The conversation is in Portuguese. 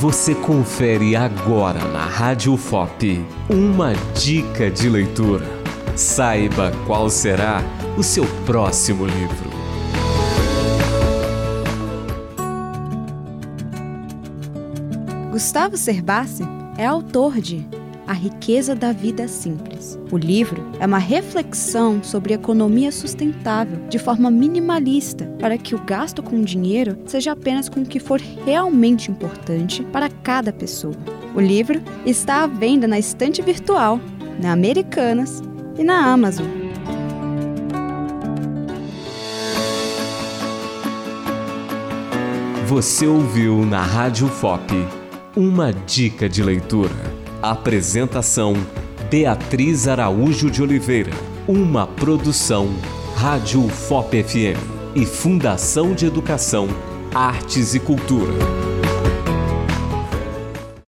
Você confere agora na Rádio FOP uma dica de leitura. Saiba qual será o seu próximo livro. Gustavo Cerbasi é autor de A Riqueza da Vida Simples. O livro é uma reflexão sobre economia sustentável de forma minimalista para que o gasto com dinheiro seja apenas com o que for realmente importante para cada pessoa. O livro está à venda na estante virtual, na Americanas e na Amazon. Você ouviu na Rádio FOP uma dica de leitura. Apresentação Beatriz Araújo de Oliveira. Uma produção Rádio FOP FM e Fundação de Educação, Artes e Cultura.